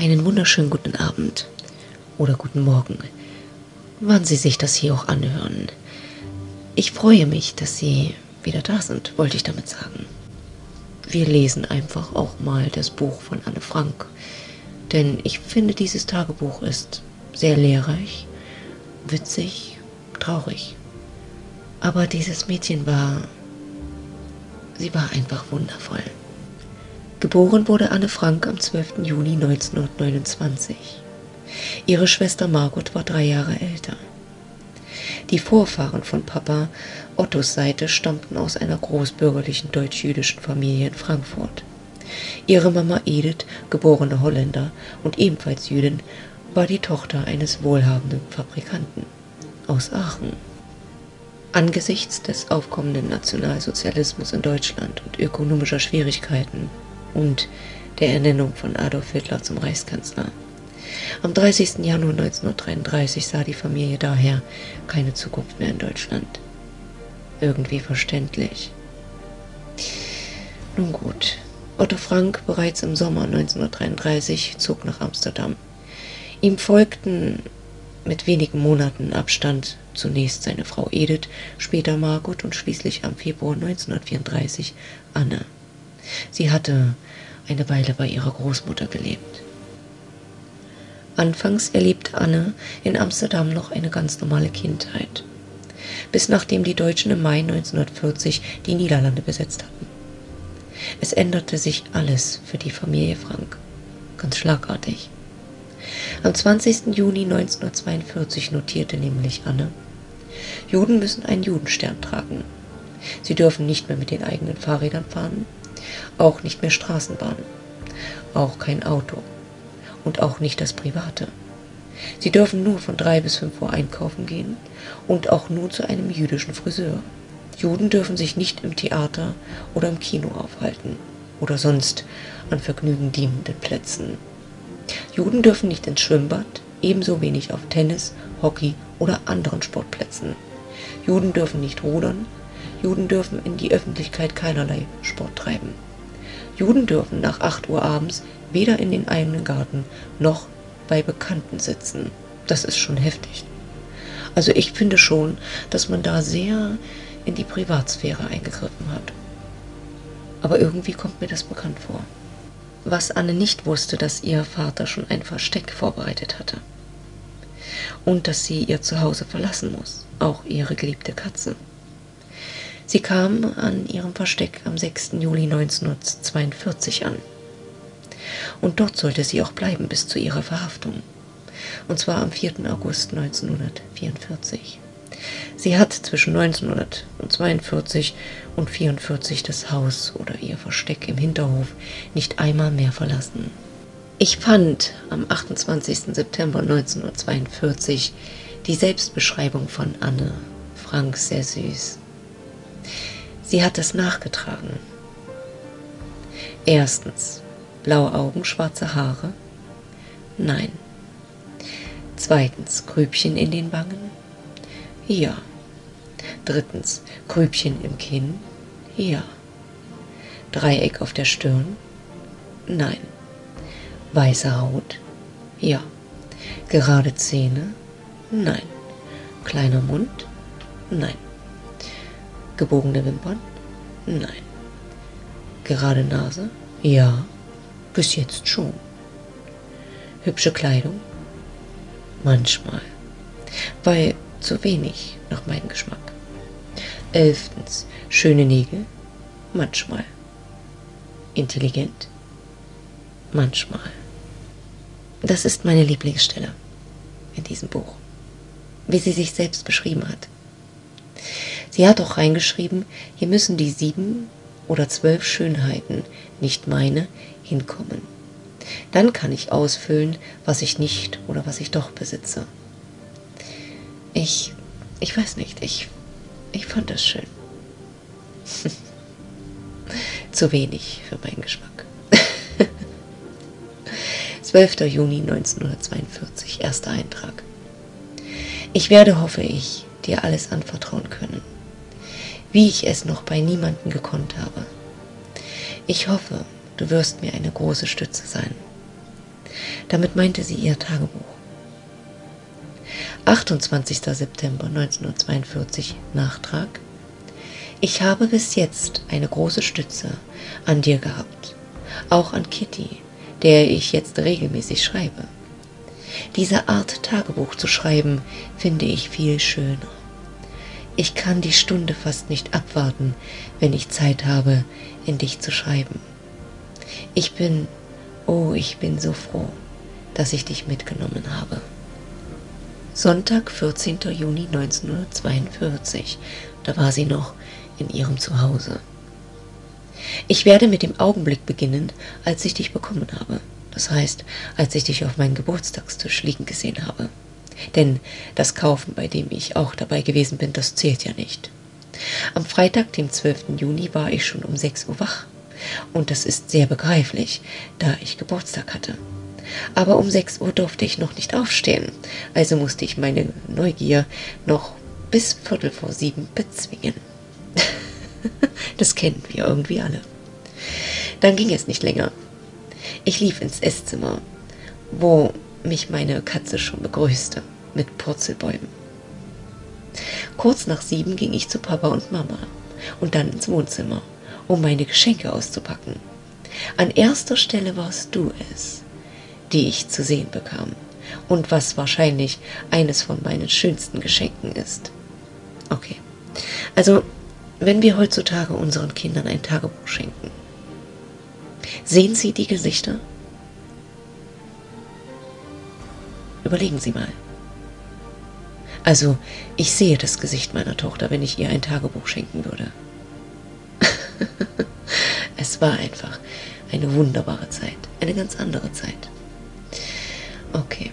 Einen wunderschönen guten Abend oder guten Morgen, wann Sie sich das hier auch anhören. Ich freue mich, dass Sie wieder da sind, wollte ich damit sagen. Wir lesen einfach auch mal das Buch von Anne Frank, denn ich finde, dieses Tagebuch ist sehr lehrreich, witzig, traurig. Aber dieses Mädchen war, sie war einfach wundervoll. Geboren wurde Anne Frank am 12. Juni 1929. Ihre Schwester Margot war drei Jahre älter. Die Vorfahren von Papa Ottos Seite stammten aus einer großbürgerlichen deutsch-jüdischen Familie in Frankfurt. Ihre Mama Edith, geborene Holländer und ebenfalls Jüdin, war die Tochter eines wohlhabenden Fabrikanten aus Aachen. Angesichts des aufkommenden Nationalsozialismus in Deutschland und ökonomischer Schwierigkeiten und der Ernennung von Adolf Hitler zum Reichskanzler. Am 30. Januar 1933 sah die Familie daher keine Zukunft mehr in Deutschland. Irgendwie verständlich. Nun gut, Otto Frank bereits im Sommer 1933 zog nach Amsterdam. Ihm folgten mit wenigen Monaten Abstand zunächst seine Frau Edith, später Margot und schließlich am Februar 1934 Anne. Sie hatte eine Weile bei ihrer Großmutter gelebt. Anfangs erlebte Anne in Amsterdam noch eine ganz normale Kindheit, bis nachdem die Deutschen im Mai 1940 die Niederlande besetzt hatten. Es änderte sich alles für die Familie Frank, ganz schlagartig. Am 20. Juni 1942 notierte nämlich Anne, Juden müssen einen Judenstern tragen. Sie dürfen nicht mehr mit den eigenen Fahrrädern fahren auch nicht mehr Straßenbahn, auch kein Auto und auch nicht das Private. Sie dürfen nur von drei bis fünf Uhr einkaufen gehen und auch nur zu einem jüdischen Friseur. Juden dürfen sich nicht im Theater oder im Kino aufhalten oder sonst an Vergnügen dienenden Plätzen. Juden dürfen nicht ins Schwimmbad, ebenso wenig auf Tennis, Hockey oder anderen Sportplätzen. Juden dürfen nicht rudern, Juden dürfen in die Öffentlichkeit keinerlei Sport treiben. Juden dürfen nach 8 Uhr abends weder in den eigenen Garten noch bei Bekannten sitzen. Das ist schon heftig. Also ich finde schon, dass man da sehr in die Privatsphäre eingegriffen hat. Aber irgendwie kommt mir das bekannt vor. Was Anne nicht wusste, dass ihr Vater schon ein Versteck vorbereitet hatte. Und dass sie ihr Zuhause verlassen muss, auch ihre geliebte Katze. Sie kam an ihrem Versteck am 6. Juli 1942 an. Und dort sollte sie auch bleiben bis zu ihrer Verhaftung. Und zwar am 4. August 1944. Sie hat zwischen 1942 und 1944 das Haus oder ihr Versteck im Hinterhof nicht einmal mehr verlassen. Ich fand am 28. September 1942 die Selbstbeschreibung von Anne Frank sehr süß. Sie hat es nachgetragen. Erstens, blaue Augen, schwarze Haare? Nein. Zweitens, Grübchen in den Wangen? Ja. Drittens, Grübchen im Kinn? Ja. Dreieck auf der Stirn? Nein. Weiße Haut? Ja. Gerade Zähne? Nein. Kleiner Mund? Nein. Gebogene Wimpern? Nein. Gerade Nase? Ja, bis jetzt schon. Hübsche Kleidung? Manchmal. Weil zu wenig nach meinem Geschmack. Elftens, schöne Nägel? Manchmal. Intelligent? Manchmal. Das ist meine Lieblingsstelle in diesem Buch, wie sie sich selbst beschrieben hat. Sie hat auch reingeschrieben, hier müssen die sieben oder zwölf Schönheiten, nicht meine, hinkommen. Dann kann ich ausfüllen, was ich nicht oder was ich doch besitze. Ich, ich weiß nicht, ich, ich fand das schön. Zu wenig für meinen Geschmack. 12. Juni 1942, erster Eintrag. Ich werde, hoffe ich, dir alles anvertrauen können wie ich es noch bei niemanden gekonnt habe. Ich hoffe, du wirst mir eine große Stütze sein. Damit meinte sie ihr Tagebuch. 28. September 1942 Nachtrag. Ich habe bis jetzt eine große Stütze an dir gehabt, auch an Kitty, der ich jetzt regelmäßig schreibe. Diese Art Tagebuch zu schreiben finde ich viel schöner. Ich kann die Stunde fast nicht abwarten, wenn ich Zeit habe, in dich zu schreiben. Ich bin, oh, ich bin so froh, dass ich dich mitgenommen habe. Sonntag, 14. Juni 1942. Da war sie noch in ihrem Zuhause. Ich werde mit dem Augenblick beginnen, als ich dich bekommen habe. Das heißt, als ich dich auf meinem Geburtstagstisch liegen gesehen habe. Denn das Kaufen, bei dem ich auch dabei gewesen bin, das zählt ja nicht. Am Freitag, dem 12. Juni, war ich schon um 6 Uhr wach. Und das ist sehr begreiflich, da ich Geburtstag hatte. Aber um 6 Uhr durfte ich noch nicht aufstehen, also musste ich meine Neugier noch bis Viertel vor sieben bezwingen. das kennen wir irgendwie alle. Dann ging es nicht länger. Ich lief ins Esszimmer, wo mich meine Katze schon begrüßte, mit Purzelbäumen. Kurz nach sieben ging ich zu Papa und Mama und dann ins Wohnzimmer, um meine Geschenke auszupacken. An erster Stelle warst du es, die ich zu sehen bekam und was wahrscheinlich eines von meinen schönsten Geschenken ist. Okay, also wenn wir heutzutage unseren Kindern ein Tagebuch schenken, sehen sie die Gesichter? Überlegen Sie mal. Also, ich sehe das Gesicht meiner Tochter, wenn ich ihr ein Tagebuch schenken würde. es war einfach eine wunderbare Zeit, eine ganz andere Zeit. Okay.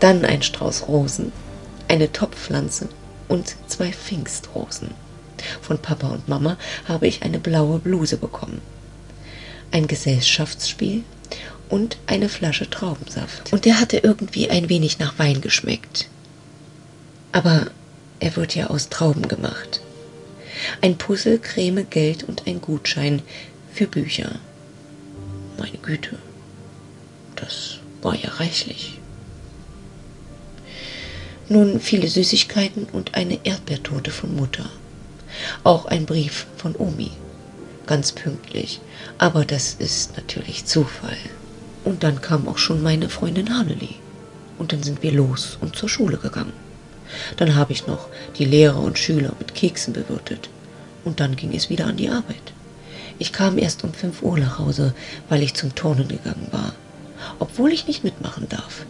Dann ein Strauß Rosen, eine Topfpflanze und zwei Pfingstrosen. Von Papa und Mama habe ich eine blaue Bluse bekommen. Ein Gesellschaftsspiel und eine Flasche Traubensaft. Und der hatte irgendwie ein wenig nach Wein geschmeckt. Aber er wird ja aus Trauben gemacht. Ein Puzzle, Creme, Geld und ein Gutschein für Bücher. Meine Güte, das war ja reichlich. Nun viele Süßigkeiten und eine Erdbeertorte von Mutter. Auch ein Brief von Omi. Ganz pünktlich. Aber das ist natürlich Zufall. Und dann kam auch schon meine Freundin Hanneli. Und dann sind wir los und zur Schule gegangen. Dann habe ich noch die Lehrer und Schüler mit Keksen bewirtet. Und dann ging es wieder an die Arbeit. Ich kam erst um fünf Uhr nach Hause, weil ich zum Turnen gegangen war obwohl ich nicht mitmachen darf,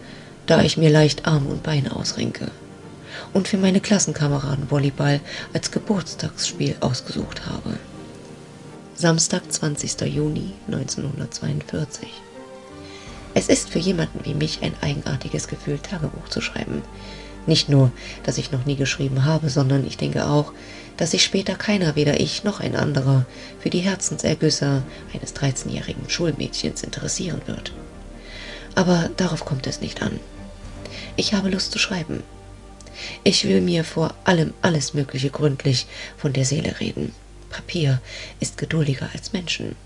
da ich mir leicht Arme und Beine ausrenke. Und für meine Klassenkameraden Volleyball als Geburtstagsspiel ausgesucht habe. Samstag, 20. Juni 1942. Es ist für jemanden wie mich ein eigenartiges Gefühl, Tagebuch zu schreiben. Nicht nur, dass ich noch nie geschrieben habe, sondern ich denke auch, dass sich später keiner, weder ich noch ein anderer, für die Herzensergüsse eines 13-jährigen Schulmädchens interessieren wird. Aber darauf kommt es nicht an. Ich habe Lust zu schreiben. Ich will mir vor allem alles Mögliche gründlich von der Seele reden. Papier ist geduldiger als Menschen.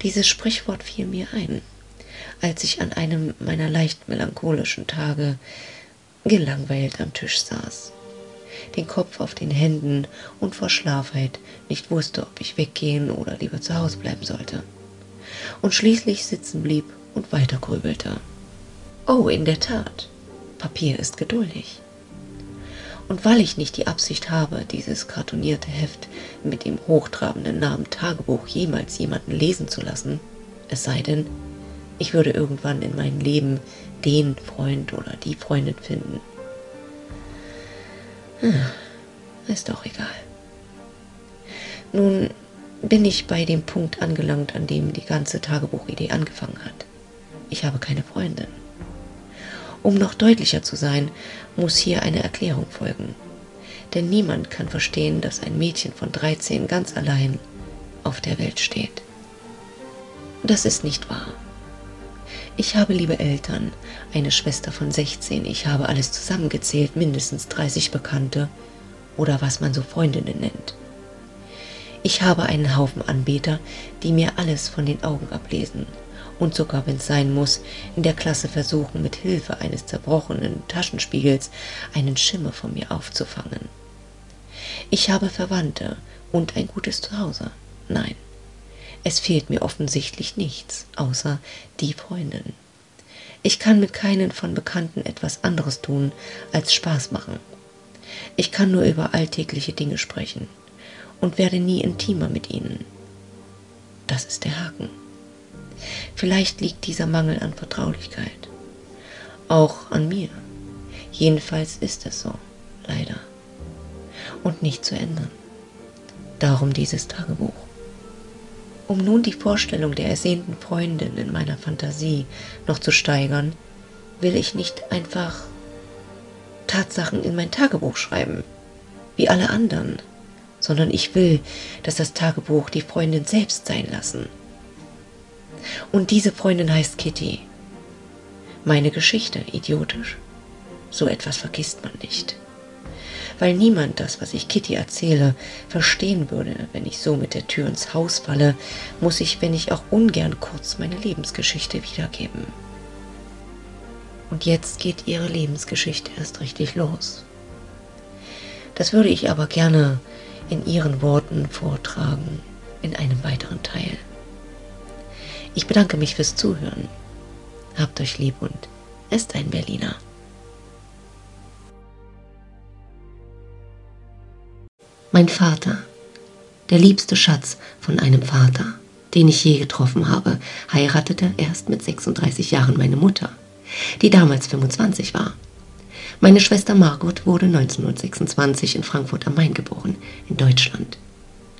Dieses Sprichwort fiel mir ein, als ich an einem meiner leicht melancholischen Tage gelangweilt am Tisch saß, den Kopf auf den Händen und vor Schlafheit nicht wusste, ob ich weggehen oder lieber zu Hause bleiben sollte, und schließlich sitzen blieb und weiter grübelte. Oh, in der Tat, Papier ist geduldig. Und weil ich nicht die Absicht habe, dieses kartonierte Heft mit dem hochtrabenden Namen Tagebuch jemals jemanden lesen zu lassen, es sei denn, ich würde irgendwann in meinem Leben den Freund oder die Freundin finden. Hm, ist auch egal. Nun bin ich bei dem Punkt angelangt, an dem die ganze Tagebuchidee angefangen hat. Ich habe keine Freundin. Um noch deutlicher zu sein, muss hier eine Erklärung folgen. Denn niemand kann verstehen, dass ein Mädchen von 13 ganz allein auf der Welt steht. Das ist nicht wahr. Ich habe liebe Eltern, eine Schwester von 16, ich habe alles zusammengezählt, mindestens 30 Bekannte oder was man so Freundinnen nennt. Ich habe einen Haufen Anbeter, die mir alles von den Augen ablesen und sogar, wenn es sein muss, in der Klasse versuchen, mit Hilfe eines zerbrochenen Taschenspiegels einen Schimmer von mir aufzufangen. Ich habe Verwandte und ein gutes Zuhause. Nein, es fehlt mir offensichtlich nichts, außer die Freundin. Ich kann mit keinen von Bekannten etwas anderes tun, als Spaß machen. Ich kann nur über alltägliche Dinge sprechen und werde nie intimer mit ihnen. Das ist der Haken. Vielleicht liegt dieser Mangel an Vertraulichkeit. Auch an mir. Jedenfalls ist es so, leider. Und nicht zu ändern. Darum dieses Tagebuch. Um nun die Vorstellung der ersehnten Freundin in meiner Fantasie noch zu steigern, will ich nicht einfach Tatsachen in mein Tagebuch schreiben, wie alle anderen, sondern ich will, dass das Tagebuch die Freundin selbst sein lassen. Und diese Freundin heißt Kitty. Meine Geschichte, idiotisch. So etwas vergisst man nicht weil niemand das, was ich Kitty erzähle, verstehen würde, wenn ich so mit der Tür ins Haus falle, muss ich, wenn ich auch ungern kurz meine Lebensgeschichte wiedergeben. Und jetzt geht ihre Lebensgeschichte erst richtig los. Das würde ich aber gerne in ihren Worten vortragen, in einem weiteren Teil. Ich bedanke mich fürs Zuhören. Habt euch lieb und ist ein Berliner. Mein Vater, der liebste Schatz von einem Vater, den ich je getroffen habe, heiratete erst mit 36 Jahren meine Mutter, die damals 25 war. Meine Schwester Margot wurde 1926 in Frankfurt am Main geboren, in Deutschland.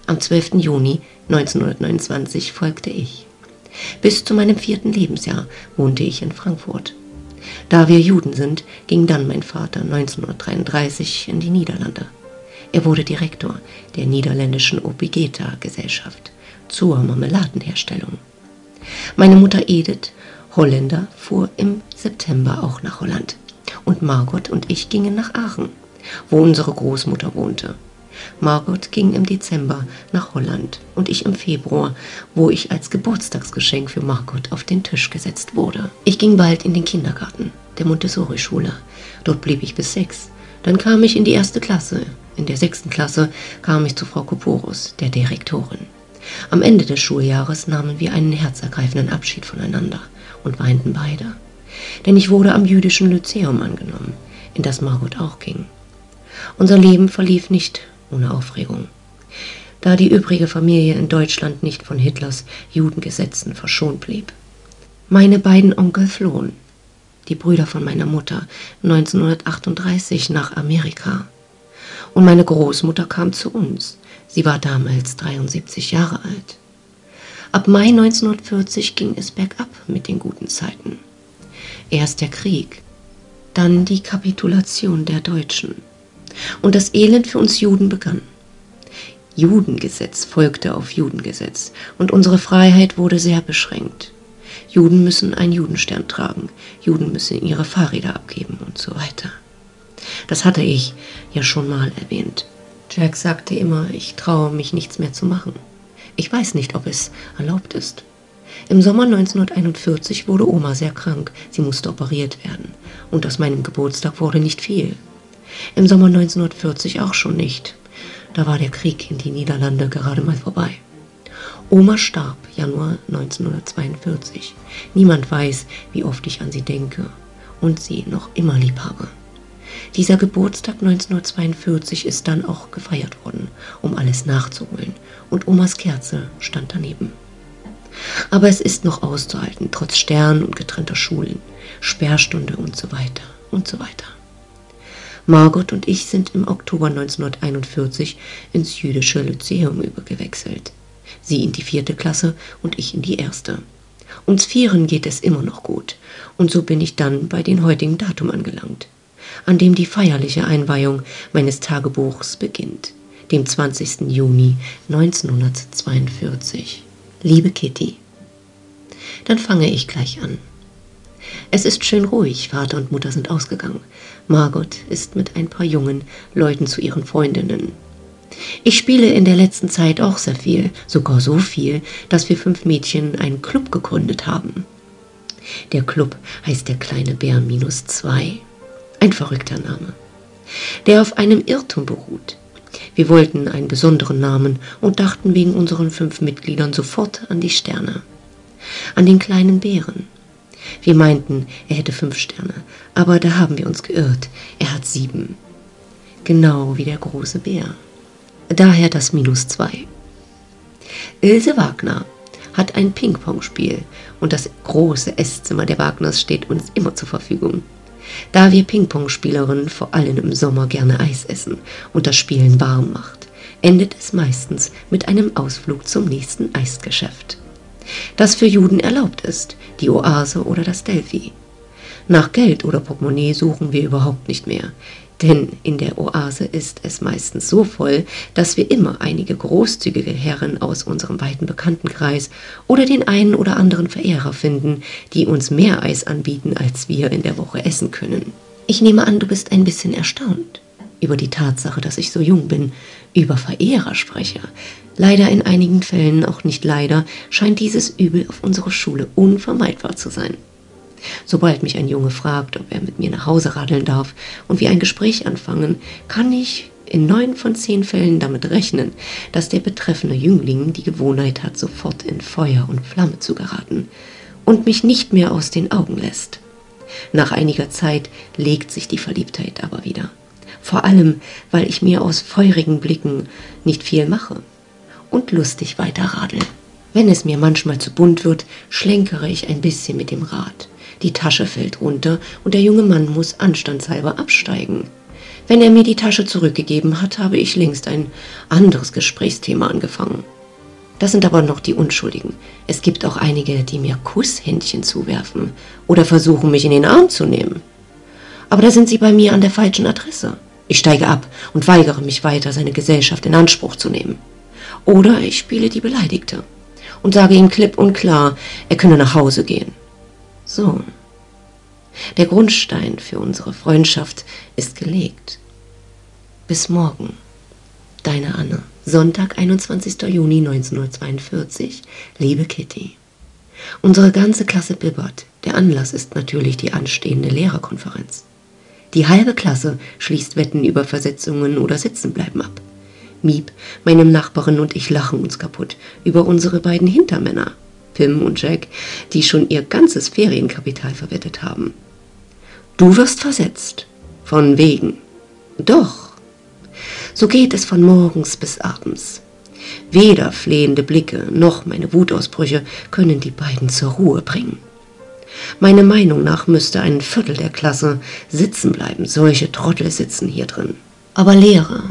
Am 12. Juni 1929 folgte ich. Bis zu meinem vierten Lebensjahr wohnte ich in Frankfurt. Da wir Juden sind, ging dann mein Vater 1933 in die Niederlande. Er wurde Direktor der niederländischen Obigeta-Gesellschaft zur Marmeladenherstellung. Meine Mutter Edith, Holländer, fuhr im September auch nach Holland. Und Margot und ich gingen nach Aachen, wo unsere Großmutter wohnte. Margot ging im Dezember nach Holland und ich im Februar, wo ich als Geburtstagsgeschenk für Margot auf den Tisch gesetzt wurde. Ich ging bald in den Kindergarten, der Montessori-Schule. Dort blieb ich bis sechs. Dann kam ich in die erste Klasse, in der sechsten Klasse kam ich zu Frau Koporus, der Direktorin. Am Ende des Schuljahres nahmen wir einen herzergreifenden Abschied voneinander und weinten beide. Denn ich wurde am jüdischen Lyzeum angenommen, in das Margot auch ging. Unser Leben verlief nicht ohne Aufregung. Da die übrige Familie in Deutschland nicht von Hitlers Judengesetzen verschont blieb. Meine beiden Onkel flohen, die Brüder von meiner Mutter, 1938 nach Amerika und meine Großmutter kam zu uns. Sie war damals 73 Jahre alt. Ab Mai 1940 ging es bergab mit den guten Zeiten. Erst der Krieg, dann die Kapitulation der Deutschen. Und das Elend für uns Juden begann. Judengesetz folgte auf Judengesetz und unsere Freiheit wurde sehr beschränkt. Juden müssen einen Judenstern tragen, Juden müssen ihre Fahrräder abgeben und so weiter. Das hatte ich ja schon mal erwähnt. Jack sagte immer, ich traue mich nichts mehr zu machen. Ich weiß nicht, ob es erlaubt ist. Im Sommer 1941 wurde Oma sehr krank. Sie musste operiert werden. Und aus meinem Geburtstag wurde nicht viel. Im Sommer 1940 auch schon nicht. Da war der Krieg in die Niederlande gerade mal vorbei. Oma starb Januar 1942. Niemand weiß, wie oft ich an sie denke und sie noch immer lieb habe. Dieser Geburtstag 1942 ist dann auch gefeiert worden, um alles nachzuholen, und Omas Kerze stand daneben. Aber es ist noch auszuhalten, trotz Stern und getrennter Schulen, Sperrstunde und so weiter und so weiter. Margot und ich sind im Oktober 1941 ins jüdische Lyzeum übergewechselt. Sie in die vierte Klasse und ich in die erste. Uns Vieren geht es immer noch gut, und so bin ich dann bei den heutigen Datum angelangt an dem die feierliche Einweihung meines Tagebuchs beginnt, dem 20. Juni 1942. Liebe Kitty, dann fange ich gleich an. Es ist schön ruhig, Vater und Mutter sind ausgegangen. Margot ist mit ein paar jungen Leuten zu ihren Freundinnen. Ich spiele in der letzten Zeit auch sehr viel, sogar so viel, dass wir fünf Mädchen einen Club gegründet haben. Der Club heißt der kleine Bär minus zwei. Ein verrückter Name, der auf einem Irrtum beruht. Wir wollten einen besonderen Namen und dachten wegen unseren fünf Mitgliedern sofort an die Sterne, an den kleinen Bären. Wir meinten, er hätte fünf Sterne, aber da haben wir uns geirrt. Er hat sieben. Genau wie der große Bär. Daher das Minus zwei. Ilse Wagner hat ein Ping-Pong-Spiel und das große Esszimmer der Wagners steht uns immer zur Verfügung. Da wir Ping-Pong-Spielerinnen vor allem im Sommer gerne Eis essen und das Spielen warm macht, endet es meistens mit einem Ausflug zum nächsten Eisgeschäft. Das für Juden erlaubt ist, die Oase oder das Delphi. Nach Geld oder Portemonnaie suchen wir überhaupt nicht mehr. Denn in der Oase ist es meistens so voll, dass wir immer einige großzügige Herren aus unserem weiten Bekanntenkreis oder den einen oder anderen Verehrer finden, die uns mehr Eis anbieten, als wir in der Woche essen können. Ich nehme an, du bist ein bisschen erstaunt über die Tatsache, dass ich so jung bin, über Verehrer spreche. Leider in einigen Fällen, auch nicht leider, scheint dieses Übel auf unserer Schule unvermeidbar zu sein. Sobald mich ein Junge fragt, ob er mit mir nach Hause radeln darf und wir ein Gespräch anfangen, kann ich in neun von zehn Fällen damit rechnen, dass der betreffende Jüngling die Gewohnheit hat, sofort in Feuer und Flamme zu geraten und mich nicht mehr aus den Augen lässt. Nach einiger Zeit legt sich die Verliebtheit aber wieder. Vor allem, weil ich mir aus feurigen Blicken nicht viel mache und lustig weiter radel. Wenn es mir manchmal zu bunt wird, schlenkere ich ein bisschen mit dem Rad. Die Tasche fällt runter und der junge Mann muss anstandshalber absteigen. Wenn er mir die Tasche zurückgegeben hat, habe ich längst ein anderes Gesprächsthema angefangen. Das sind aber noch die Unschuldigen. Es gibt auch einige, die mir Kusshändchen zuwerfen oder versuchen, mich in den Arm zu nehmen. Aber da sind sie bei mir an der falschen Adresse. Ich steige ab und weigere mich weiter, seine Gesellschaft in Anspruch zu nehmen. Oder ich spiele die Beleidigte und sage ihm klipp und klar, er könne nach Hause gehen. Sohn. Der Grundstein für unsere Freundschaft ist gelegt. Bis morgen. Deine Anne. Sonntag, 21. Juni 1942. Liebe Kitty. Unsere ganze Klasse bibbert. Der Anlass ist natürlich die anstehende Lehrerkonferenz. Die halbe Klasse schließt Wetten über Versetzungen oder Sitzenbleiben ab. Miep, meine Nachbarin und ich lachen uns kaputt über unsere beiden Hintermänner. Pim und Jack, die schon ihr ganzes Ferienkapital verwettet haben. Du wirst versetzt. Von wegen. Doch. So geht es von morgens bis abends. Weder flehende Blicke noch meine Wutausbrüche können die beiden zur Ruhe bringen. Meiner Meinung nach müsste ein Viertel der Klasse sitzen bleiben. Solche Trottel sitzen hier drin. Aber Lehrer,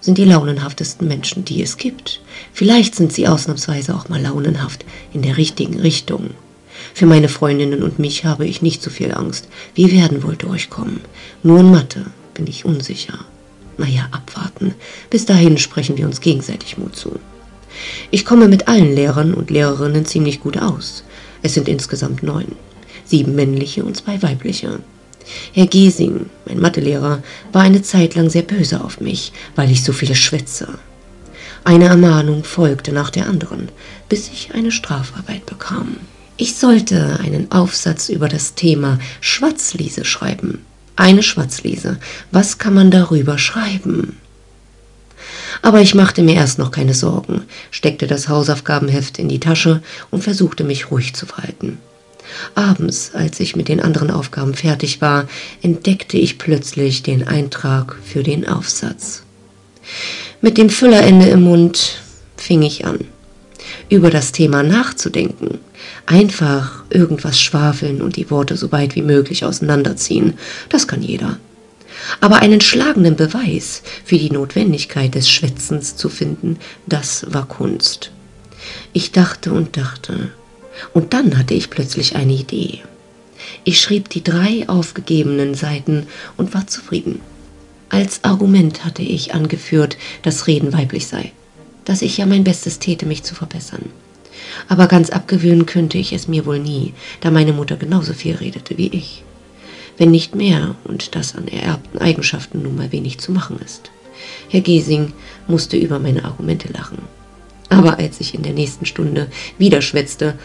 sind die launenhaftesten Menschen, die es gibt. Vielleicht sind sie ausnahmsweise auch mal launenhaft in der richtigen Richtung. Für meine Freundinnen und mich habe ich nicht so viel Angst. Wir werden wohl durchkommen. Nur in Mathe bin ich unsicher. Naja, abwarten. Bis dahin sprechen wir uns gegenseitig Mut zu. Ich komme mit allen Lehrern und Lehrerinnen ziemlich gut aus. Es sind insgesamt neun. Sieben männliche und zwei weibliche. Herr Giesing, mein Mathelehrer, war eine Zeit lang sehr böse auf mich, weil ich so viel schwätze. Eine Ermahnung folgte nach der anderen, bis ich eine Strafarbeit bekam. Ich sollte einen Aufsatz über das Thema Schwatzliese schreiben. Eine Schwatzliese. Was kann man darüber schreiben? Aber ich machte mir erst noch keine Sorgen, steckte das Hausaufgabenheft in die Tasche und versuchte mich ruhig zu verhalten. Abends, als ich mit den anderen Aufgaben fertig war, entdeckte ich plötzlich den Eintrag für den Aufsatz. Mit dem Füllerende im Mund fing ich an, über das Thema nachzudenken. Einfach irgendwas schwafeln und die Worte so weit wie möglich auseinanderziehen, das kann jeder. Aber einen schlagenden Beweis für die Notwendigkeit des Schwätzens zu finden, das war Kunst. Ich dachte und dachte, und dann hatte ich plötzlich eine Idee. Ich schrieb die drei aufgegebenen Seiten und war zufrieden. Als Argument hatte ich angeführt, dass Reden weiblich sei, dass ich ja mein Bestes täte, mich zu verbessern. Aber ganz abgewöhnen könnte ich es mir wohl nie, da meine Mutter genauso viel redete wie ich. Wenn nicht mehr und das an ererbten Eigenschaften nun mal wenig zu machen ist. Herr Giesing musste über meine Argumente lachen. Aber als ich in der nächsten Stunde wieder schwätzte,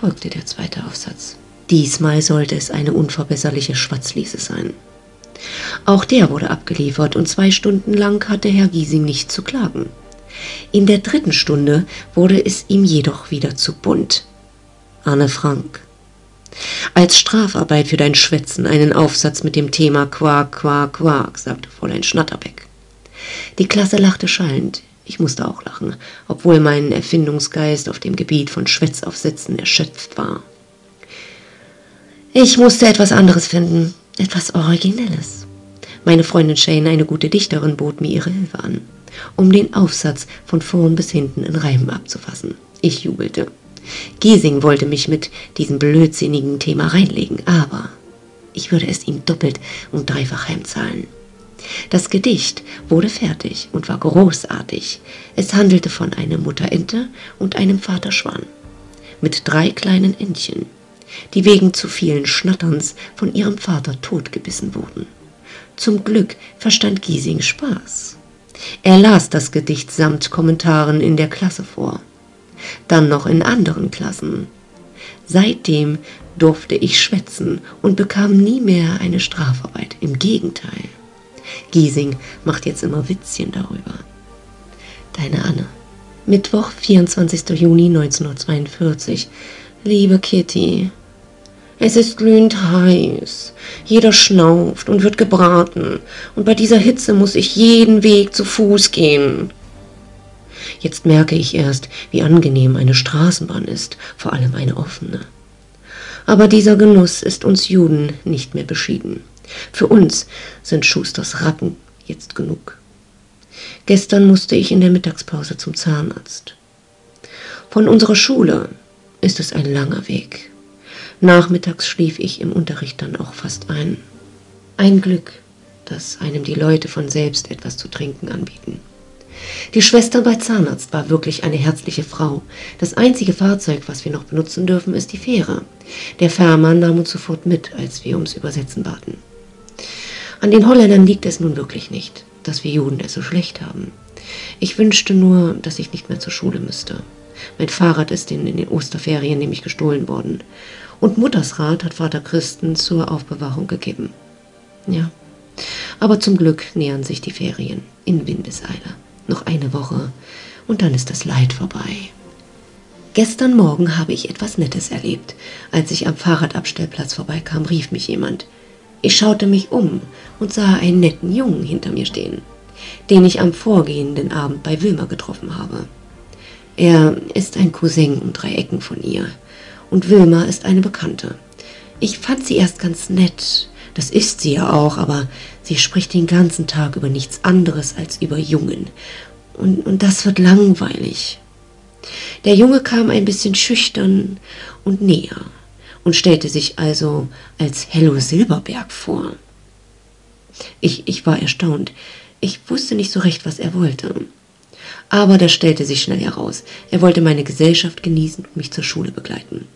folgte der zweite Aufsatz. Diesmal sollte es eine unverbesserliche Schwatzliese sein. Auch der wurde abgeliefert und zwei Stunden lang hatte Herr Giesing nicht zu klagen. In der dritten Stunde wurde es ihm jedoch wieder zu bunt. Anne Frank. Als Strafarbeit für dein Schwätzen einen Aufsatz mit dem Thema Quark, Quark, Quark, sagte Fräulein Schnatterbeck. Die Klasse lachte schallend. Ich musste auch lachen, obwohl mein Erfindungsgeist auf dem Gebiet von Schwätzaufsätzen erschöpft war. Ich musste etwas anderes finden, etwas Originelles. Meine Freundin Shane, eine gute Dichterin, bot mir ihre Hilfe an, um den Aufsatz von vorn bis hinten in Reimen abzufassen. Ich jubelte. Giesing wollte mich mit diesem blödsinnigen Thema reinlegen, aber ich würde es ihm doppelt und dreifach heimzahlen. Das Gedicht wurde fertig und war großartig. Es handelte von einer Mutterente und einem Vaterschwan mit drei kleinen Entchen, die wegen zu vielen Schnatterns von ihrem Vater totgebissen wurden. Zum Glück verstand Giesing Spaß. Er las das Gedicht samt Kommentaren in der Klasse vor, dann noch in anderen Klassen. Seitdem durfte ich schwätzen und bekam nie mehr eine Strafarbeit. Im Gegenteil. Giesing macht jetzt immer Witzchen darüber. Deine Anne. Mittwoch, 24. Juni 1942. Liebe Kitty, es ist glühend heiß. Jeder schnauft und wird gebraten. Und bei dieser Hitze muss ich jeden Weg zu Fuß gehen. Jetzt merke ich erst, wie angenehm eine Straßenbahn ist, vor allem eine offene. Aber dieser Genuss ist uns Juden nicht mehr beschieden. Für uns sind Schusters Rappen jetzt genug. Gestern musste ich in der Mittagspause zum Zahnarzt. Von unserer Schule ist es ein langer Weg. Nachmittags schlief ich im Unterricht dann auch fast ein. Ein Glück, dass einem die Leute von selbst etwas zu trinken anbieten. Die Schwester bei Zahnarzt war wirklich eine herzliche Frau. Das einzige Fahrzeug, was wir noch benutzen dürfen, ist die Fähre. Der Fährmann nahm uns sofort mit, als wir ums Übersetzen baten. An den Holländern liegt es nun wirklich nicht, dass wir Juden es so schlecht haben. Ich wünschte nur, dass ich nicht mehr zur Schule müsste. Mein Fahrrad ist in, den Osterferien nämlich gestohlen worden und Muttersrat hat Vater Christen zur Aufbewahrung gegeben. Ja, aber zum Glück nähern sich die Ferien in Windeseile. Noch eine Woche und dann ist das Leid vorbei. Gestern Morgen habe ich etwas Nettes erlebt. Als ich am Fahrradabstellplatz vorbeikam, rief mich jemand. Ich schaute mich um und sah einen netten Jungen hinter mir stehen, den ich am vorgehenden Abend bei Wilma getroffen habe. Er ist ein Cousin um drei Ecken von ihr und Wilma ist eine Bekannte. Ich fand sie erst ganz nett, das ist sie ja auch, aber sie spricht den ganzen Tag über nichts anderes als über Jungen. Und, und das wird langweilig. Der Junge kam ein bisschen schüchtern und näher und stellte sich also als Hello Silberberg vor. Ich, ich war erstaunt. Ich wusste nicht so recht, was er wollte. Aber das stellte sich schnell heraus. Er wollte meine Gesellschaft genießen und mich zur Schule begleiten.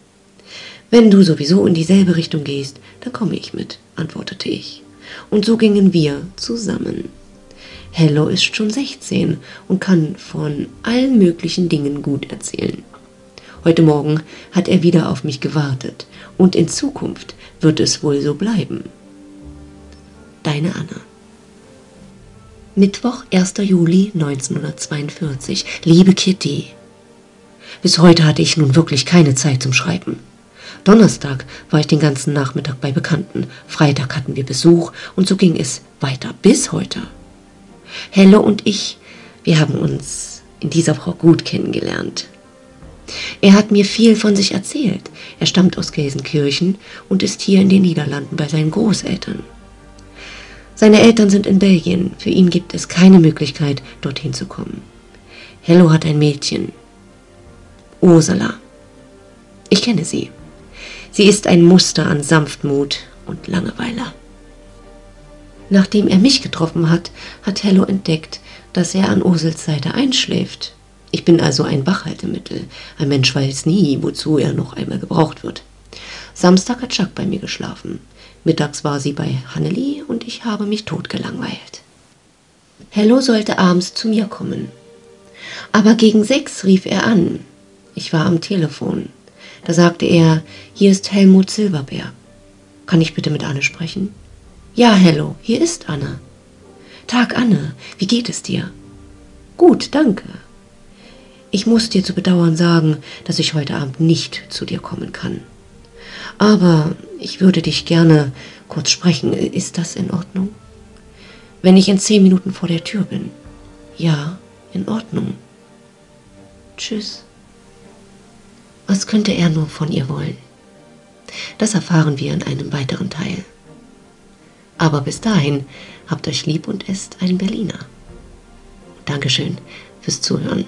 Wenn du sowieso in dieselbe Richtung gehst, dann komme ich mit, antwortete ich. Und so gingen wir zusammen. Hello ist schon 16 und kann von allen möglichen Dingen gut erzählen. Heute Morgen hat er wieder auf mich gewartet und in Zukunft wird es wohl so bleiben. Deine Anna. Mittwoch, 1. Juli 1942. Liebe Kitty. Bis heute hatte ich nun wirklich keine Zeit zum Schreiben. Donnerstag war ich den ganzen Nachmittag bei Bekannten. Freitag hatten wir Besuch und so ging es weiter bis heute. Helle und ich, wir haben uns in dieser Woche gut kennengelernt. Er hat mir viel von sich erzählt. Er stammt aus Gelsenkirchen und ist hier in den Niederlanden bei seinen Großeltern. Seine Eltern sind in Belgien. Für ihn gibt es keine Möglichkeit, dorthin zu kommen. Hello hat ein Mädchen. Ursula. Ich kenne sie. Sie ist ein Muster an Sanftmut und Langeweile. Nachdem er mich getroffen hat, hat Hello entdeckt, dass er an Ursels Seite einschläft. Ich bin also ein Wachhaltemittel. Ein Mensch weiß nie, wozu er noch einmal gebraucht wird. Samstag hat Chuck bei mir geschlafen. Mittags war sie bei Hanneli und ich habe mich totgelangweilt. Hello sollte abends zu mir kommen. Aber gegen sechs rief er an. Ich war am Telefon. Da sagte er, hier ist Helmut Silberberg. Kann ich bitte mit Anne sprechen? Ja, Hello, hier ist Anne. Tag, Anne, wie geht es dir? Gut, danke. Ich muss dir zu bedauern sagen, dass ich heute Abend nicht zu dir kommen kann. Aber ich würde dich gerne kurz sprechen. Ist das in Ordnung? Wenn ich in zehn Minuten vor der Tür bin. Ja, in Ordnung. Tschüss. Was könnte er nur von ihr wollen? Das erfahren wir in einem weiteren Teil. Aber bis dahin habt euch lieb und esst einen Berliner. Dankeschön fürs Zuhören.